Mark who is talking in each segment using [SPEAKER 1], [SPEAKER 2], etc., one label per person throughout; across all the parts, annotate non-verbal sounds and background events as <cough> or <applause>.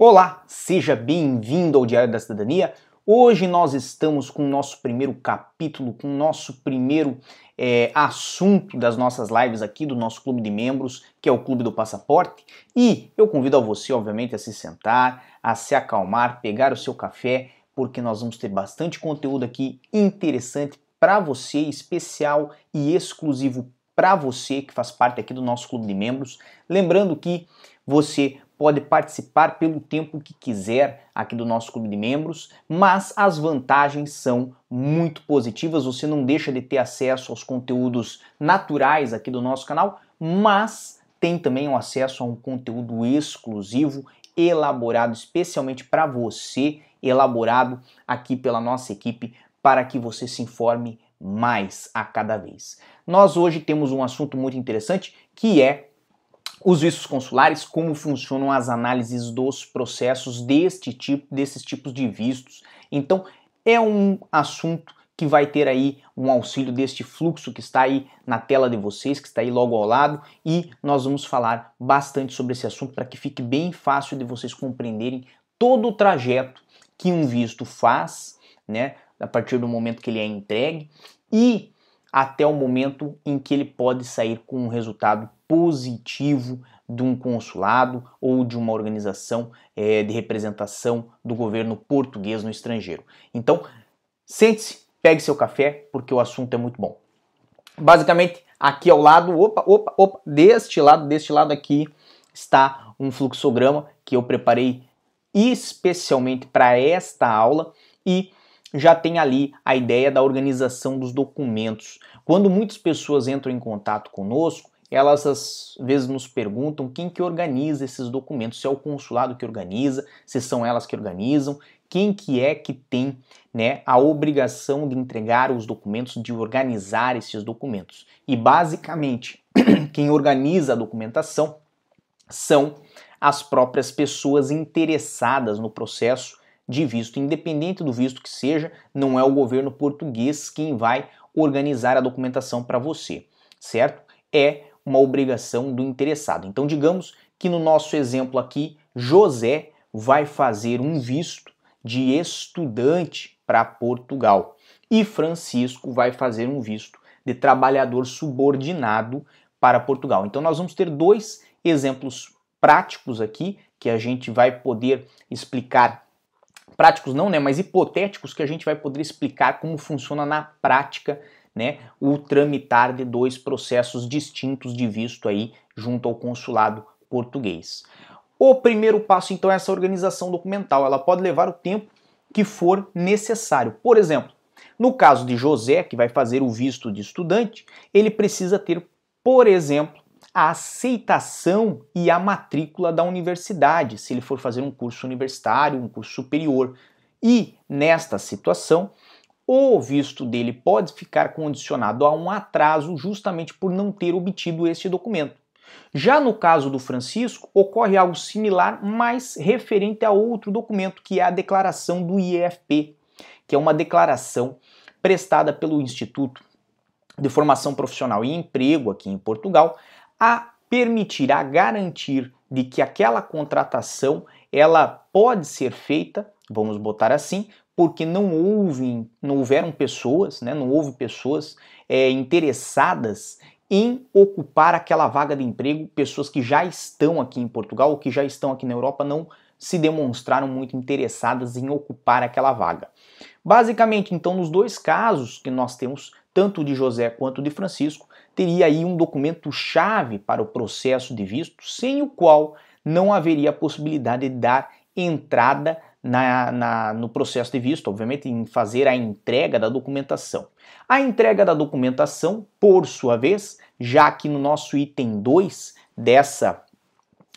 [SPEAKER 1] Olá, seja bem-vindo ao Diário da Cidadania. Hoje nós estamos com o nosso primeiro capítulo, com o nosso primeiro é, assunto das nossas lives aqui do nosso clube de membros, que é o Clube do Passaporte. E eu convido a você, obviamente, a se sentar, a se acalmar, pegar o seu café, porque nós vamos ter bastante conteúdo aqui interessante para você, especial e exclusivo para você que faz parte aqui do nosso clube de membros. Lembrando que você pode participar pelo tempo que quiser aqui do nosso clube de membros, mas as vantagens são muito positivas. Você não deixa de ter acesso aos conteúdos naturais aqui do nosso canal, mas tem também o acesso a um conteúdo exclusivo, elaborado especialmente para você, elaborado aqui pela nossa equipe, para que você se informe mais a cada vez. Nós hoje temos um assunto muito interessante que é os vistos consulares, como funcionam as análises dos processos deste tipo, desses tipos de vistos. Então, é um assunto que vai ter aí um auxílio deste fluxo que está aí na tela de vocês, que está aí logo ao lado, e nós vamos falar bastante sobre esse assunto para que fique bem fácil de vocês compreenderem todo o trajeto que um visto faz, né, a partir do momento que ele é entregue e até o momento em que ele pode sair com um resultado positivo de um consulado ou de uma organização é, de representação do governo português no estrangeiro. Então, sente-se, pegue seu café, porque o assunto é muito bom. Basicamente, aqui ao lado, opa, opa, opa, deste lado, deste lado aqui está um fluxograma que eu preparei especialmente para esta aula e já tem ali a ideia da organização dos documentos. Quando muitas pessoas entram em contato conosco, elas às vezes nos perguntam quem que organiza esses documentos, se é o consulado que organiza, se são elas que organizam, quem que é que tem né, a obrigação de entregar os documentos, de organizar esses documentos. E basicamente, <clears throat> quem organiza a documentação são as próprias pessoas interessadas no processo de visto, independente do visto que seja, não é o governo português quem vai organizar a documentação para você, certo? É uma obrigação do interessado. Então, digamos que no nosso exemplo aqui, José vai fazer um visto de estudante para Portugal e Francisco vai fazer um visto de trabalhador subordinado para Portugal. Então, nós vamos ter dois exemplos práticos aqui que a gente vai poder explicar práticos não, né, mas hipotéticos que a gente vai poder explicar como funciona na prática né, o tramitar de dois processos distintos de visto aí junto ao consulado português. O primeiro passo então é essa organização documental. Ela pode levar o tempo que for necessário. Por exemplo, no caso de José, que vai fazer o visto de estudante, ele precisa ter, por exemplo, a aceitação e a matrícula da universidade, se ele for fazer um curso universitário, um curso superior. E nesta situação, o visto dele pode ficar condicionado a um atraso justamente por não ter obtido este documento. Já no caso do Francisco, ocorre algo similar, mas referente a outro documento, que é a declaração do IFP, que é uma declaração prestada pelo Instituto de Formação Profissional e Emprego aqui em Portugal, a permitir, a garantir de que aquela contratação ela pode ser feita, vamos botar assim, porque não houve, não houveram pessoas, né, não houve pessoas é, interessadas em ocupar aquela vaga de emprego, pessoas que já estão aqui em Portugal ou que já estão aqui na Europa não se demonstraram muito interessadas em ocupar aquela vaga. Basicamente, então, nos dois casos que nós temos, tanto de José quanto de Francisco, teria aí um documento chave para o processo de visto, sem o qual não haveria possibilidade de dar entrada na, na, no processo de visto, obviamente, em fazer a entrega da documentação. A entrega da documentação, por sua vez, já que no nosso item 2 dessa,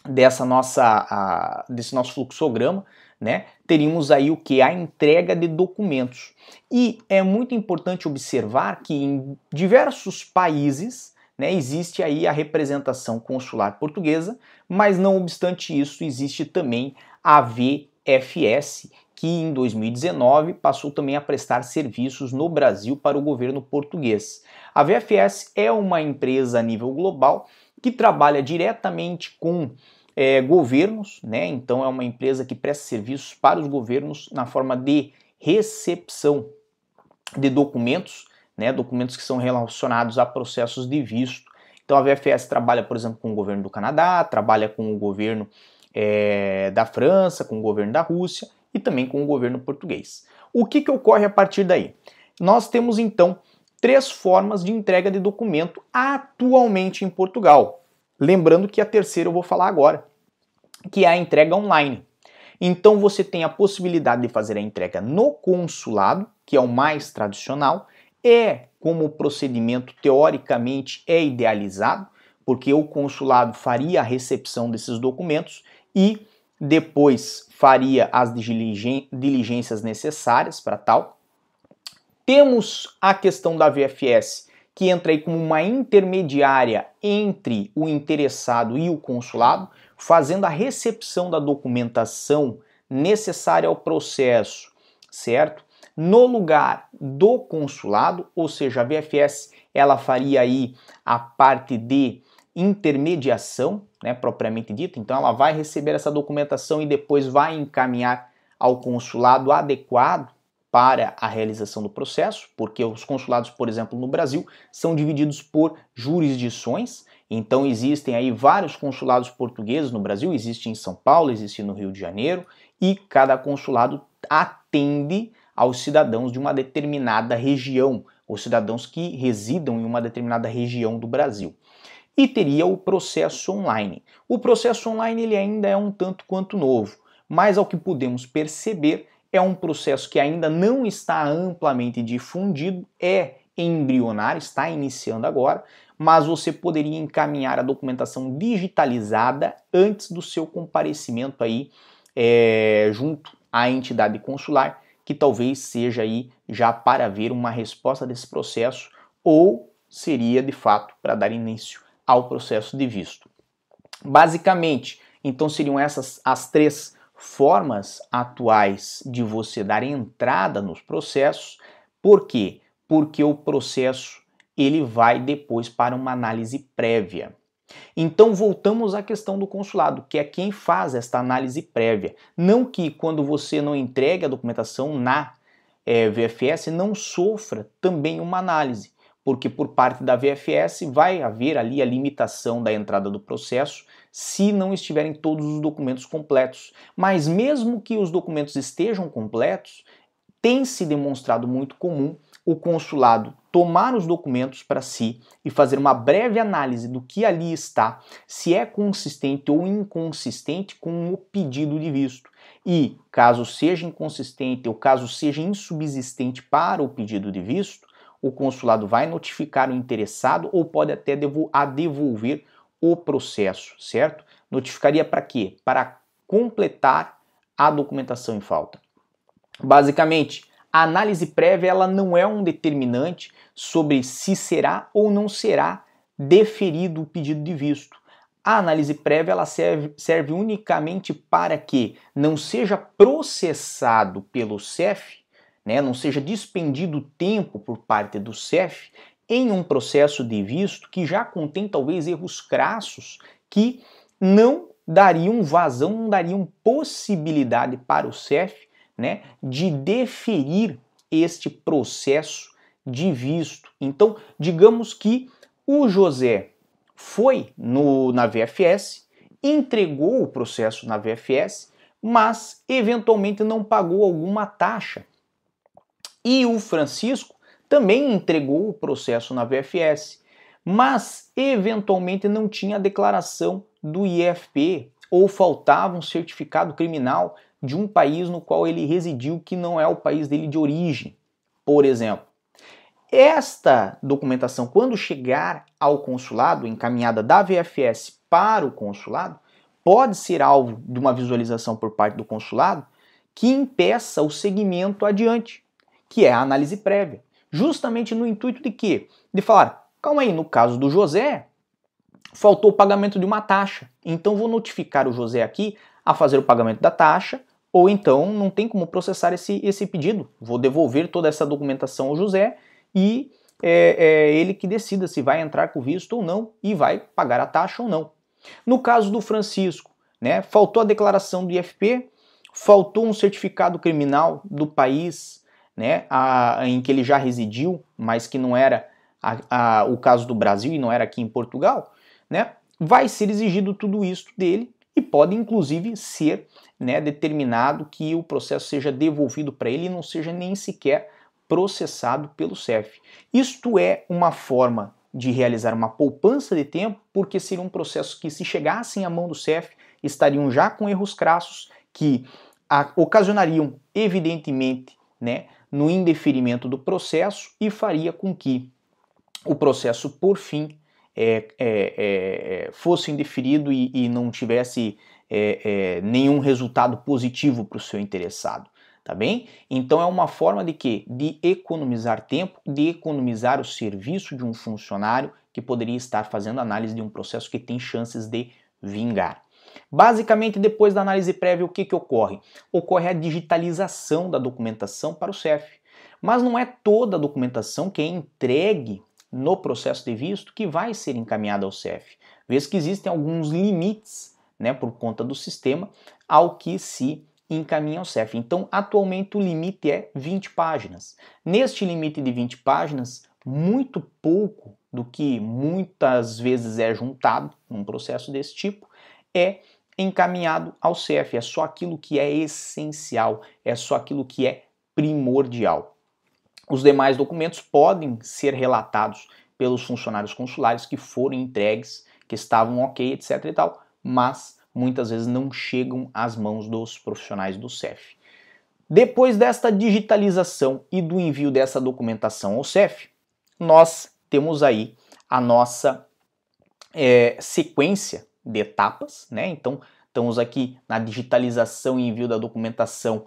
[SPEAKER 1] dessa nossa, a, desse nosso fluxograma, né, teríamos aí o que? A entrega de documentos. E é muito importante observar que em diversos países né, existe aí a representação consular portuguesa, mas não obstante isso, existe também a V FS, que em 2019 passou também a prestar serviços no Brasil para o governo português. A VFS é uma empresa a nível global que trabalha diretamente com é, governos, né? Então é uma empresa que presta serviços para os governos na forma de recepção de documentos, né? Documentos que são relacionados a processos de visto. Então a VFS trabalha, por exemplo, com o governo do Canadá, trabalha com o governo é, da França, com o governo da Rússia e também com o governo português. O que, que ocorre a partir daí? Nós temos então três formas de entrega de documento atualmente em Portugal. Lembrando que a terceira eu vou falar agora, que é a entrega online. Então você tem a possibilidade de fazer a entrega no consulado, que é o mais tradicional, é como o procedimento teoricamente é idealizado, porque o consulado faria a recepção desses documentos e depois faria as diligências necessárias para tal. Temos a questão da VFS, que entra aí como uma intermediária entre o interessado e o consulado, fazendo a recepção da documentação necessária ao processo, certo? No lugar do consulado, ou seja, a VFS, ela faria aí a parte de intermediação, né, propriamente dita. Então ela vai receber essa documentação e depois vai encaminhar ao consulado adequado para a realização do processo, porque os consulados, por exemplo, no Brasil, são divididos por jurisdições. Então existem aí vários consulados portugueses no Brasil, existe em São Paulo, existe no Rio de Janeiro, e cada consulado atende aos cidadãos de uma determinada região, ou cidadãos que residam em uma determinada região do Brasil e teria o processo online. O processo online ele ainda é um tanto quanto novo, mas ao que podemos perceber, é um processo que ainda não está amplamente difundido, é embrionário, está iniciando agora, mas você poderia encaminhar a documentação digitalizada antes do seu comparecimento aí é, junto à entidade consular, que talvez seja aí já para ver uma resposta desse processo ou seria de fato para dar início ao processo de visto. Basicamente, então seriam essas as três formas atuais de você dar entrada nos processos. Por quê? Porque o processo ele vai depois para uma análise prévia. Então voltamos à questão do consulado, que é quem faz esta análise prévia. Não que quando você não entregue a documentação na é, eh, VFS não sofra também uma análise porque por parte da VFS vai haver ali a limitação da entrada do processo se não estiverem todos os documentos completos. Mas mesmo que os documentos estejam completos, tem se demonstrado muito comum o consulado tomar os documentos para si e fazer uma breve análise do que ali está, se é consistente ou inconsistente com o pedido de visto. E, caso seja inconsistente ou caso seja insubsistente para o pedido de visto, o consulado vai notificar o interessado ou pode até devolver o processo, certo? Notificaria para quê? Para completar a documentação em falta. Basicamente, a análise prévia ela não é um determinante sobre se será ou não será deferido o pedido de visto. A análise prévia ela serve, serve unicamente para que não seja processado pelo CEF né, não seja dispendido tempo por parte do CEF em um processo de visto que já contém talvez erros crassos que não dariam vazão, não dariam possibilidade para o CEF né, de deferir este processo de visto. Então, digamos que o José foi no, na VFS, entregou o processo na VFS, mas eventualmente não pagou alguma taxa e o Francisco também entregou o processo na VFS, mas eventualmente não tinha a declaração do IFP ou faltava um certificado criminal de um país no qual ele residiu que não é o país dele de origem, por exemplo. Esta documentação, quando chegar ao consulado, encaminhada da VFS para o consulado, pode ser alvo de uma visualização por parte do consulado que impeça o segmento adiante que é a análise prévia. Justamente no intuito de quê? De falar, calma aí, no caso do José, faltou o pagamento de uma taxa. Então vou notificar o José aqui a fazer o pagamento da taxa, ou então não tem como processar esse, esse pedido. Vou devolver toda essa documentação ao José e é, é ele que decida se vai entrar com visto ou não e vai pagar a taxa ou não. No caso do Francisco, né? Faltou a declaração do IFP, faltou um certificado criminal do país, né, a, em que ele já residiu, mas que não era a, a, o caso do Brasil e não era aqui em Portugal, né? Vai ser exigido tudo isso dele e pode inclusive ser né, determinado que o processo seja devolvido para ele e não seja nem sequer processado pelo CEF. Isto é uma forma de realizar uma poupança de tempo, porque seria um processo que, se chegassem à mão do CEF, estariam já com erros crassos que ocasionariam, evidentemente, né, no indeferimento do processo e faria com que o processo, por fim, é, é, é, fosse indeferido e, e não tivesse é, é, nenhum resultado positivo para o seu interessado. Tá bem? Então é uma forma de que? De economizar tempo, de economizar o serviço de um funcionário que poderia estar fazendo análise de um processo que tem chances de vingar. Basicamente, depois da análise prévia, o que, que ocorre? Ocorre a digitalização da documentação para o CEF. Mas não é toda a documentação que é entregue no processo de visto que vai ser encaminhada ao CEF, vez que existem alguns limites, né, por conta do sistema, ao que se encaminha ao CEF. Então, atualmente o limite é 20 páginas. Neste limite de 20 páginas, muito pouco do que muitas vezes é juntado num processo desse tipo é encaminhado ao CEF. É só aquilo que é essencial, é só aquilo que é primordial. Os demais documentos podem ser relatados pelos funcionários consulares que foram entregues, que estavam ok, etc e tal, mas muitas vezes não chegam às mãos dos profissionais do CEF. Depois desta digitalização e do envio dessa documentação ao CEF, nós temos aí a nossa é, sequência de etapas, né? Então, estamos aqui na digitalização e envio da documentação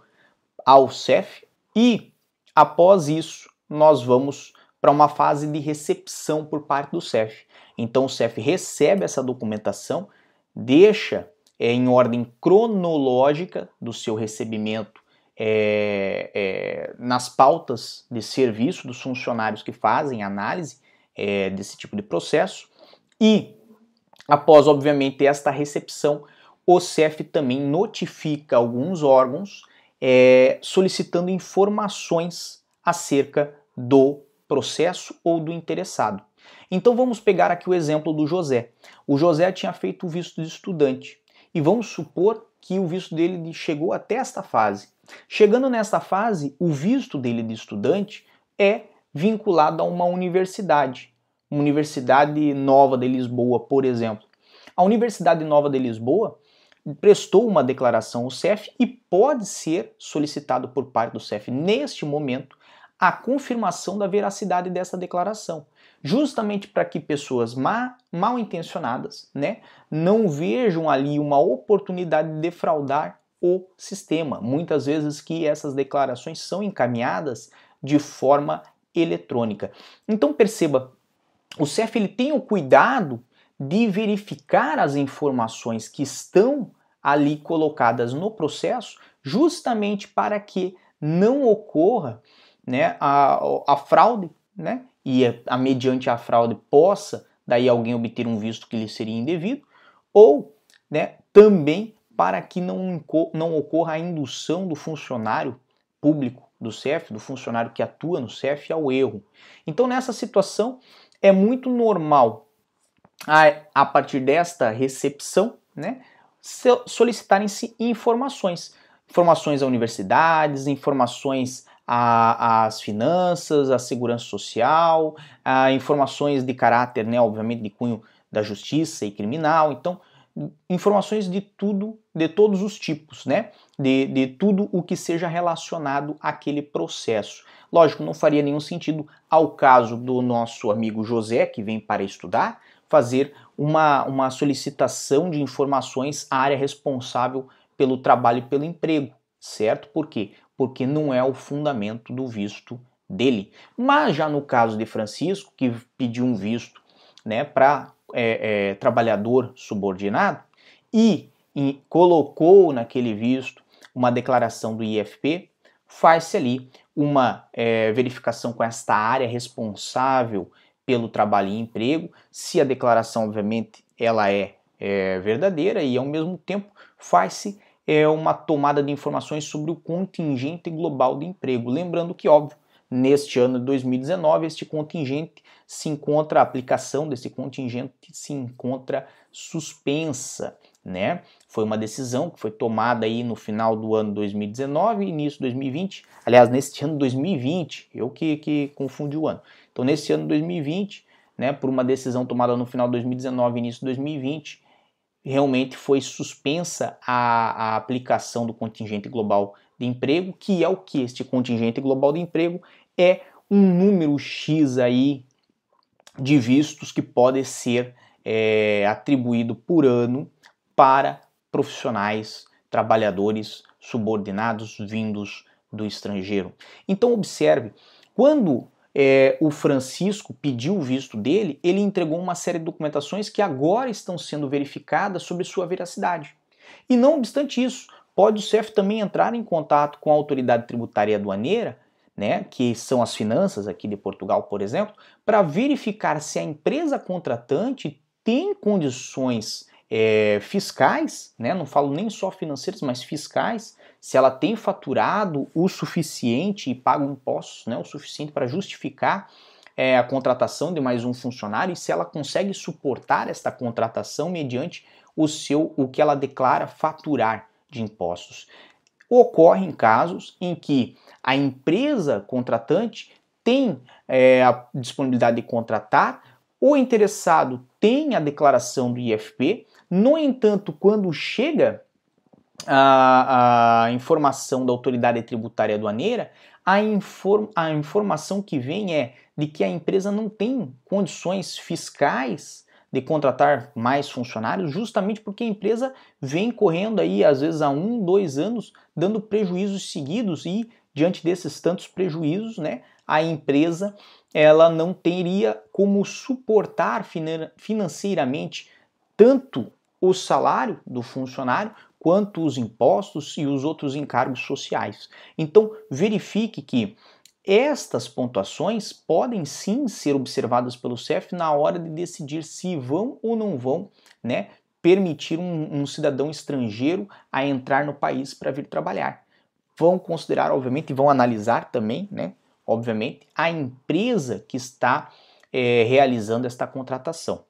[SPEAKER 1] ao CEF e Após isso, nós vamos para uma fase de recepção por parte do CEF. Então o CEF recebe essa documentação, deixa é, em ordem cronológica do seu recebimento é, é, nas pautas de serviço dos funcionários que fazem análise é, desse tipo de processo e após obviamente esta recepção o CEF também notifica alguns órgãos é, solicitando informações acerca do processo ou do interessado. Então vamos pegar aqui o exemplo do José. O José tinha feito o visto de estudante e vamos supor que o visto dele chegou até esta fase. Chegando nesta fase, o visto dele de estudante é vinculado a uma universidade, uma Universidade Nova de Lisboa, por exemplo. A Universidade Nova de Lisboa prestou uma declaração ao CEF e pode ser solicitado por parte do CEF neste momento a confirmação da veracidade dessa declaração, justamente para que pessoas má, mal intencionadas, né, não vejam ali uma oportunidade de defraudar o sistema. Muitas vezes que essas declarações são encaminhadas de forma eletrônica. Então perceba, o CEF ele tem o cuidado de verificar as informações que estão ali colocadas no processo, justamente para que não ocorra né, a, a fraude, né, e a, a, mediante a fraude possa daí alguém obter um visto que lhe seria indevido, ou né, também para que não, não ocorra a indução do funcionário público do CEF, do funcionário que atua no CEF, ao erro. Então, nessa situação, é muito normal a, a partir desta recepção, né, solicitarem-se informações. Informações a universidades, informações às finanças, à segurança social, a informações de caráter, né, obviamente, de cunho da justiça e criminal. Então, informações de tudo, de todos os tipos, né? De, de tudo o que seja relacionado àquele processo. Lógico, não faria nenhum sentido ao caso do nosso amigo José, que vem para estudar, fazer uma, uma solicitação de informações à área responsável pelo trabalho e pelo emprego, certo? Por quê? Porque não é o fundamento do visto dele. Mas já no caso de Francisco, que pediu um visto né, para é, é, trabalhador subordinado e, colocou naquele visto uma declaração do IFP, faz-se ali uma é, verificação com esta área responsável pelo trabalho e emprego. Se a declaração, obviamente, ela é é, verdadeira e ao mesmo tempo faz-se é, uma tomada de informações sobre o contingente global de emprego. Lembrando que, óbvio, neste ano de 2019, este contingente se encontra, a aplicação desse contingente se encontra suspensa, né? Foi uma decisão que foi tomada aí no final do ano 2019 e início de 2020. Aliás, neste ano 2020, eu que, que confundi o ano. Então, nesse ano 2020, né, por uma decisão tomada no final de 2019 e início de 2020, realmente foi suspensa a, a aplicação do contingente global de emprego, que é o que este contingente global de emprego é um número X aí de vistos que pode ser é, atribuído por ano para profissionais, trabalhadores subordinados vindos do estrangeiro. Então observe, quando é, o Francisco pediu o visto dele, ele entregou uma série de documentações que agora estão sendo verificadas sobre sua veracidade. E não obstante isso, pode o CEF também entrar em contato com a autoridade tributária aduaneira, né, que são as finanças aqui de Portugal, por exemplo, para verificar se a empresa contratante tem condições é, fiscais, né, não falo nem só financeiras, mas fiscais, se ela tem faturado o suficiente e pago impostos, né, o suficiente para justificar é, a contratação de mais um funcionário e se ela consegue suportar esta contratação mediante o seu o que ela declara faturar de impostos. Ocorre em casos em que a empresa contratante tem é, a disponibilidade de contratar, o interessado tem a declaração do IFP, no entanto, quando chega a, a informação da autoridade tributária aduaneira, a, inform, a informação que vem é de que a empresa não tem condições fiscais de contratar mais funcionários, justamente porque a empresa vem correndo aí, às vezes há um, dois anos, dando prejuízos seguidos e diante desses tantos prejuízos, né, a empresa ela não teria como suportar financeiramente tanto o salário do funcionário quanto os impostos e os outros encargos sociais. Então, verifique que estas pontuações podem sim ser observadas pelo CEF na hora de decidir se vão ou não vão né, permitir um, um cidadão estrangeiro a entrar no país para vir trabalhar. Vão considerar, obviamente, e vão analisar também, né, obviamente, a empresa que está é, realizando esta contratação.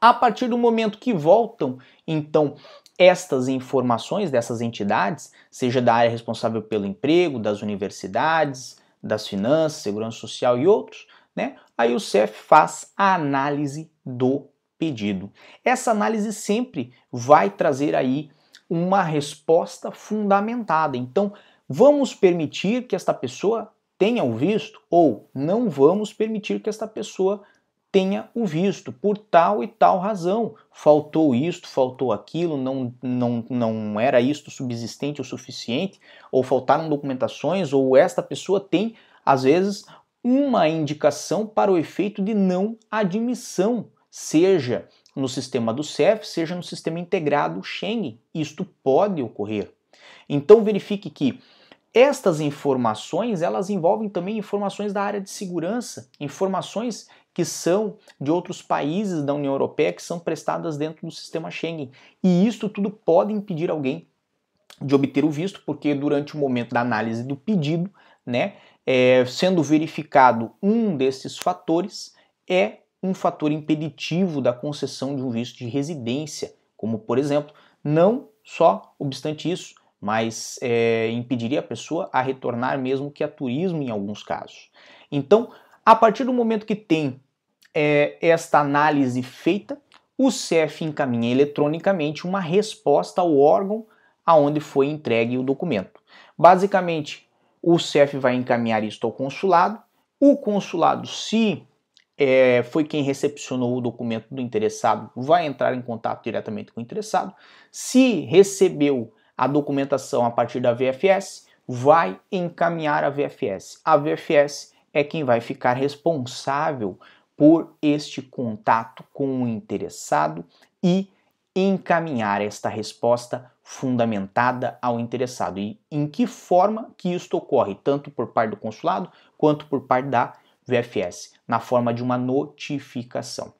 [SPEAKER 1] A partir do momento que voltam, então, estas informações dessas entidades, seja da área responsável pelo emprego, das universidades, das finanças, segurança social e outros, né? Aí o CEF faz a análise do pedido. Essa análise sempre vai trazer aí uma resposta fundamentada. Então, vamos permitir que esta pessoa tenha o visto ou não vamos permitir que esta pessoa tenha o visto por tal e tal razão. Faltou isto, faltou aquilo, não, não, não era isto subsistente o suficiente, ou faltaram documentações, ou esta pessoa tem, às vezes, uma indicação para o efeito de não admissão, seja no sistema do CEF, seja no sistema integrado Schengen. Isto pode ocorrer. Então verifique que estas informações, elas envolvem também informações da área de segurança, informações que são de outros países da União Europeia que são prestadas dentro do sistema Schengen. E isso tudo pode impedir alguém de obter o visto, porque durante o momento da análise do pedido, né, é, sendo verificado um desses fatores, é um fator impeditivo da concessão de um visto de residência, como por exemplo, não só obstante isso, mas é, impediria a pessoa a retornar mesmo que a turismo em alguns casos. Então, a partir do momento que tem é, esta análise feita, o CEF encaminha eletronicamente uma resposta ao órgão aonde foi entregue o documento. Basicamente, o CEF vai encaminhar isto ao consulado. O consulado, se é, foi quem recepcionou o documento do interessado, vai entrar em contato diretamente com o interessado. Se recebeu a documentação a partir da VFS, vai encaminhar a VFS. A VFS é quem vai ficar responsável por este contato com o interessado e encaminhar esta resposta fundamentada ao interessado e em que forma que isto ocorre, tanto por parte do consulado quanto por parte da VFS, na forma de uma notificação.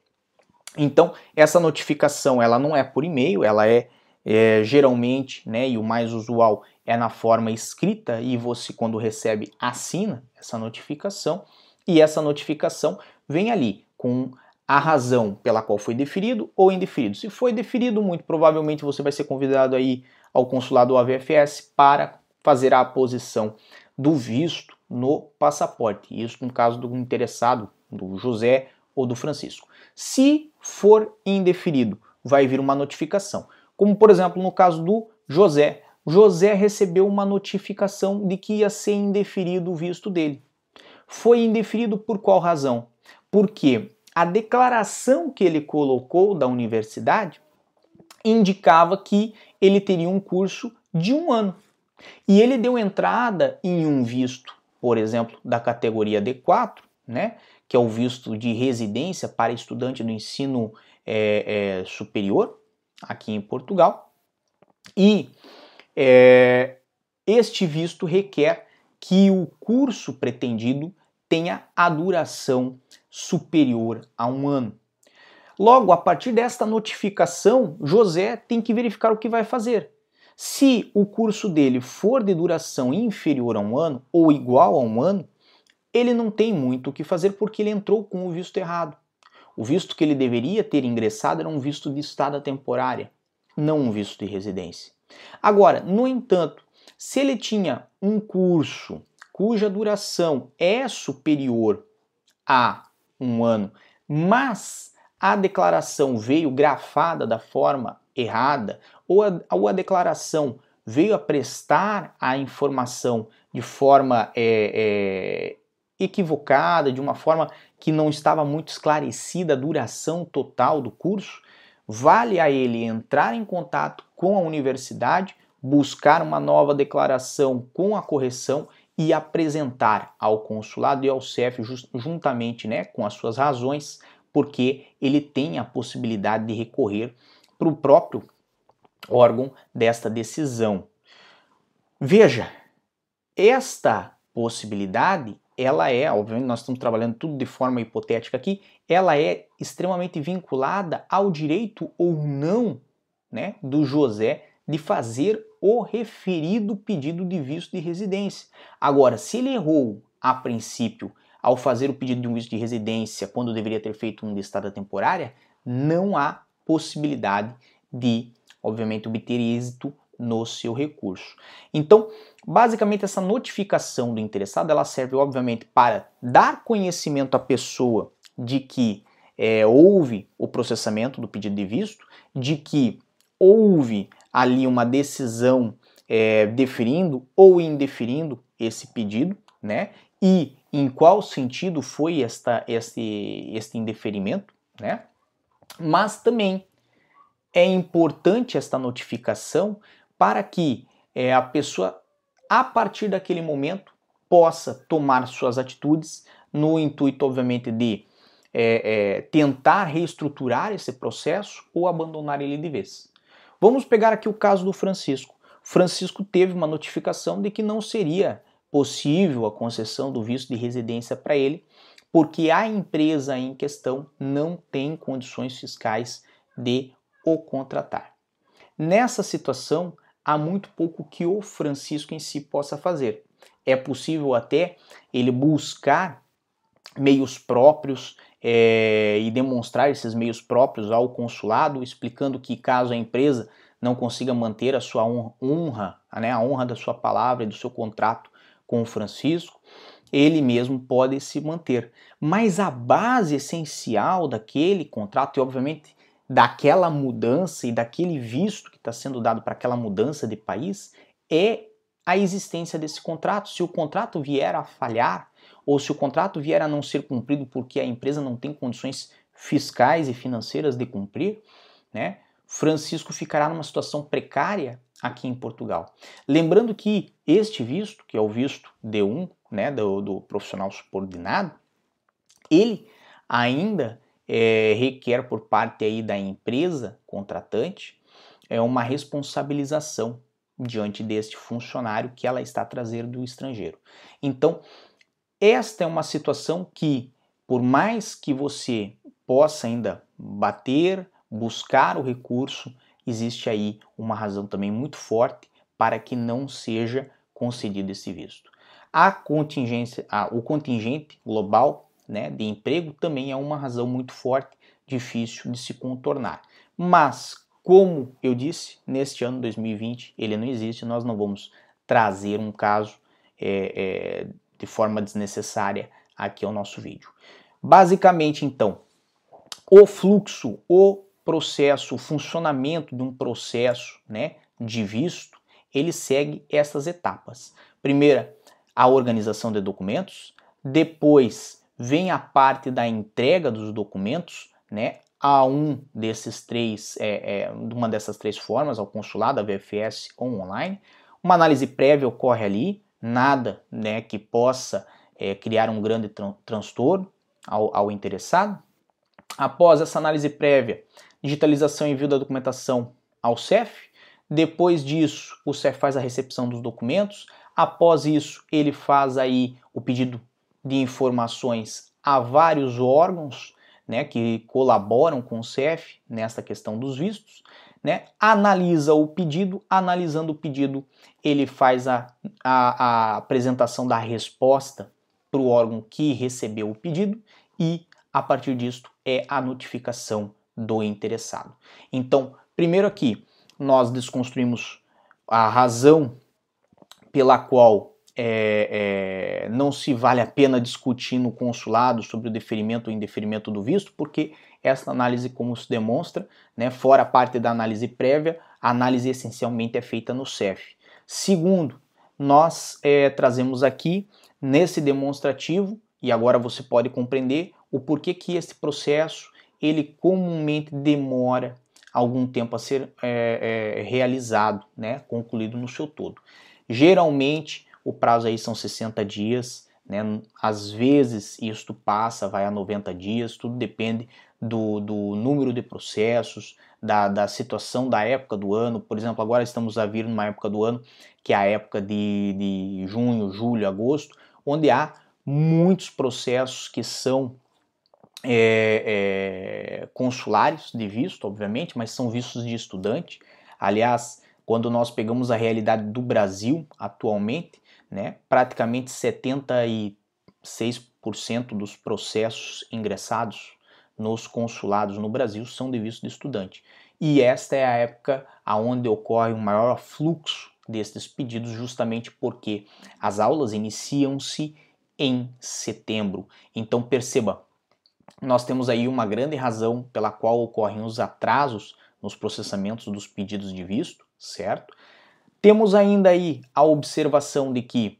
[SPEAKER 1] Então, essa notificação ela não é por e-mail, ela é, é, geralmente, né, e o mais usual é na forma escrita e você quando recebe assina essa notificação e essa notificação vem ali com a razão pela qual foi deferido ou indeferido. Se foi deferido, muito provavelmente você vai ser convidado aí ao consulado AVFS para fazer a aposição do visto no passaporte. Isso no caso do interessado, do José ou do Francisco. Se for indeferido, vai vir uma notificação. Como por exemplo no caso do José. José recebeu uma notificação de que ia ser indeferido o visto dele. Foi indeferido por qual razão? Porque a declaração que ele colocou da universidade indicava que ele teria um curso de um ano. E ele deu entrada em um visto, por exemplo, da categoria D4, né, que é o visto de residência para estudante do ensino é, é, superior, aqui em Portugal. E é, este visto requer que o curso pretendido tenha a duração superior a um ano. Logo, a partir desta notificação, José tem que verificar o que vai fazer. Se o curso dele for de duração inferior a um ano ou igual a um ano, ele não tem muito o que fazer porque ele entrou com o visto errado. O visto que ele deveria ter ingressado era um visto de estada temporária, não um visto de residência. Agora, no entanto, se ele tinha um curso cuja duração é superior a um ano, mas a declaração veio grafada da forma errada, ou a, ou a declaração veio a prestar a informação de forma é, é, equivocada, de uma forma que não estava muito esclarecida a duração total do curso, vale a ele entrar em contato com a universidade, buscar uma nova declaração com a correção e apresentar ao consulado e ao CEF juntamente né, com as suas razões, porque ele tem a possibilidade de recorrer para o próprio órgão desta decisão. Veja, esta possibilidade, ela é, obviamente nós estamos trabalhando tudo de forma hipotética aqui, ela é extremamente vinculada ao direito ou não né, do José de fazer o referido pedido de visto de residência. Agora, se ele errou a princípio ao fazer o pedido de um visto de residência quando deveria ter feito um de estada temporária, não há possibilidade de, obviamente, obter êxito no seu recurso. Então, basicamente essa notificação do interessado, ela serve obviamente para dar conhecimento à pessoa de que é, houve o processamento do pedido de visto, de que houve ali uma decisão é, deferindo ou indeferindo esse pedido, né? E em qual sentido foi esta, este, este indeferimento, né? Mas também é importante esta notificação para que é, a pessoa, a partir daquele momento, possa tomar suas atitudes no intuito, obviamente, de é, é, tentar reestruturar esse processo ou abandonar ele de vez. Vamos pegar aqui o caso do Francisco. Francisco teve uma notificação de que não seria possível a concessão do visto de residência para ele, porque a empresa em questão não tem condições fiscais de o contratar. Nessa situação, há muito pouco que o Francisco em si possa fazer. É possível até ele buscar meios próprios é, e demonstrar esses meios próprios ao consulado, explicando que caso a empresa não consiga manter a sua honra, né, a honra da sua palavra e do seu contrato com o Francisco, ele mesmo pode se manter. Mas a base essencial daquele contrato, e obviamente daquela mudança e daquele visto que está sendo dado para aquela mudança de país é a existência desse contrato. Se o contrato vier a falhar, ou se o contrato vier a não ser cumprido porque a empresa não tem condições fiscais e financeiras de cumprir, né, Francisco ficará numa situação precária aqui em Portugal. Lembrando que este visto, que é o visto D1, né, do, do profissional subordinado, ele ainda é, requer por parte aí da empresa contratante é uma responsabilização diante deste funcionário que ela está trazendo do estrangeiro. Então, esta é uma situação que, por mais que você possa ainda bater, buscar o recurso, existe aí uma razão também muito forte para que não seja concedido esse visto. A contingência, a, o contingente global né, de emprego também é uma razão muito forte, difícil de se contornar. Mas, como eu disse, neste ano 2020 ele não existe, nós não vamos trazer um caso é, é, de forma desnecessária aqui ao nosso vídeo. Basicamente, então, o fluxo, o processo, o funcionamento de um processo né, de visto, ele segue essas etapas. Primeira, a organização de documentos, depois vem a parte da entrega dos documentos, né, a um desses três, é, é, uma dessas três formas, ao consulado, a VFS ou online. Uma análise prévia ocorre ali, nada né, que possa é, criar um grande tran transtorno ao, ao interessado. Após essa análise prévia, digitalização e envio da documentação ao CEF. Depois disso, o CEF faz a recepção dos documentos. Após isso, ele faz aí o pedido de informações a vários órgãos né, que colaboram com o CEF nesta questão dos vistos. Né, analisa o pedido, analisando o pedido, ele faz a, a, a apresentação da resposta para o órgão que recebeu o pedido e, a partir disso, é a notificação do interessado. Então, primeiro aqui, nós desconstruímos a razão pela qual é, é, não se vale a pena discutir no consulado sobre o deferimento ou indeferimento do visto, porque essa análise, como se demonstra, né, fora a parte da análise prévia, a análise essencialmente é feita no CEF. Segundo, nós é, trazemos aqui nesse demonstrativo, e agora você pode compreender o porquê que esse processo ele comumente demora algum tempo a ser é, é, realizado, né, concluído no seu todo. Geralmente o prazo aí são 60 dias, né, às vezes isto passa, vai a 90 dias, tudo depende do, do número de processos, da, da situação da época do ano. Por exemplo, agora estamos a vir numa época do ano que é a época de, de junho, julho, agosto, onde há muitos processos que são é, é, consulares de visto, obviamente, mas são vistos de estudante. Aliás, quando nós pegamos a realidade do Brasil atualmente, né, praticamente 76% dos processos ingressados nos consulados no Brasil são de visto de estudante. E esta é a época onde ocorre o maior fluxo destes pedidos, justamente porque as aulas iniciam-se em setembro. Então perceba, nós temos aí uma grande razão pela qual ocorrem os atrasos nos processamentos dos pedidos de visto, certo? Temos ainda aí a observação de que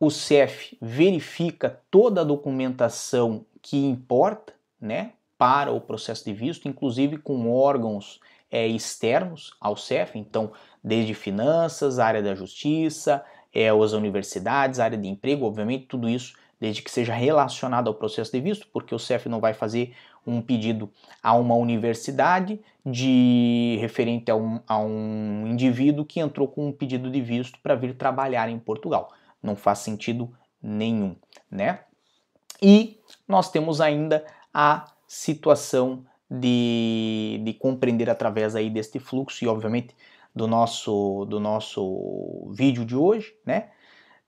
[SPEAKER 1] o CEF verifica toda a documentação que importa, né, para o processo de visto, inclusive com órgãos é, externos ao CEF, então desde finanças, área da justiça, é, as universidades, área de emprego, obviamente tudo isso desde que seja relacionado ao processo de visto, porque o CEF não vai fazer um pedido a uma universidade de referente a um, a um indivíduo que entrou com um pedido de visto para vir trabalhar em Portugal. Não faz sentido nenhum, né? E nós temos ainda a situação de, de compreender através aí deste fluxo e obviamente do nosso do nosso vídeo de hoje, né?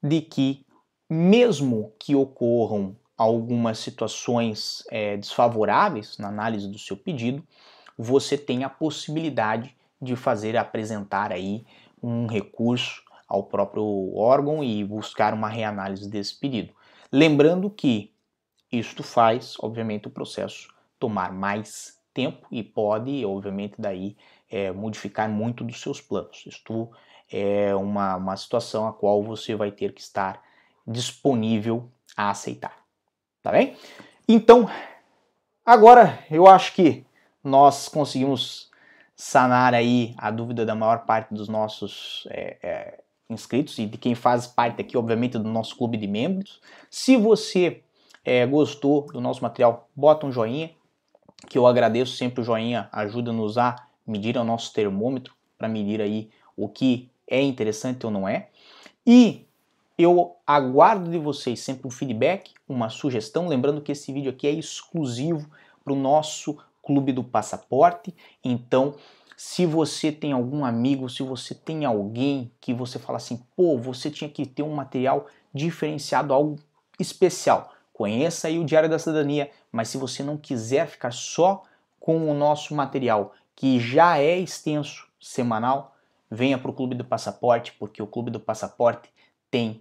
[SPEAKER 1] De que mesmo que ocorram algumas situações é, desfavoráveis na análise do seu pedido, você tem a possibilidade de fazer apresentar aí um recurso ao próprio órgão e buscar uma reanálise desse pedido. Lembrando que isto faz, obviamente, o processo tomar mais tempo e pode, obviamente, daí é, modificar muito dos seus planos. Isto é uma, uma situação a qual você vai ter que estar disponível a aceitar. Tá bem? Então, agora eu acho que nós conseguimos sanar aí a dúvida da maior parte dos nossos é, é, inscritos e de quem faz parte aqui, obviamente, do nosso clube de membros. Se você é, gostou do nosso material, bota um joinha, que eu agradeço sempre o joinha, ajuda-nos a medir o nosso termômetro para medir aí o que é interessante ou não é. E eu aguardo de vocês sempre um feedback, uma sugestão, lembrando que esse vídeo aqui é exclusivo para o nosso Clube do Passaporte. Então, se você tem algum amigo, se você tem alguém que você fala assim, pô, você tinha que ter um material diferenciado, algo especial. Conheça aí o Diário da Cidadania, mas se você não quiser ficar só com o nosso material, que já é extenso, semanal, venha para o Clube do Passaporte, porque o Clube do Passaporte tem